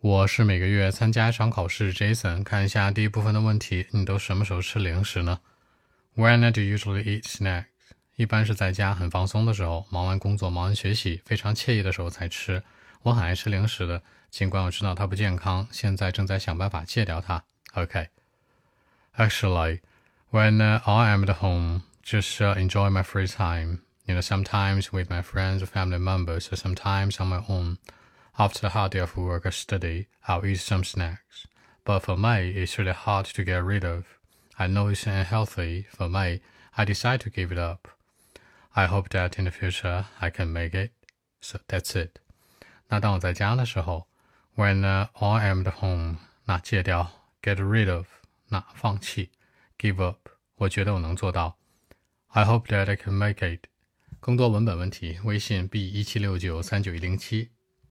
我是每个月参加一场考试，Jason。看一下第一部分的问题，你都什么时候吃零食呢？When do you usually eat snacks？一般是在家很放松的时候，忙完工作、忙完学习，非常惬意的时候才吃。我很爱吃零食的，尽管我知道它不健康，现在正在想办法戒掉它。OK。Actually, when I am at home, just enjoy my free time. You know, sometimes with my friends or family members, or sometimes on my own. After a hard day of work or study, I'll eat some snacks. But for me, it's really hard to get rid of. I know it's unhealthy. For me, I decide to give it up. I hope that in the future I can make it. So that's it. 那当我在家的时候，when I am at home，那戒掉，get rid of，那放弃，give up，我觉得我能做到。I hope that I can make it。更多文本问题，微信 b 一七六九三九一零七。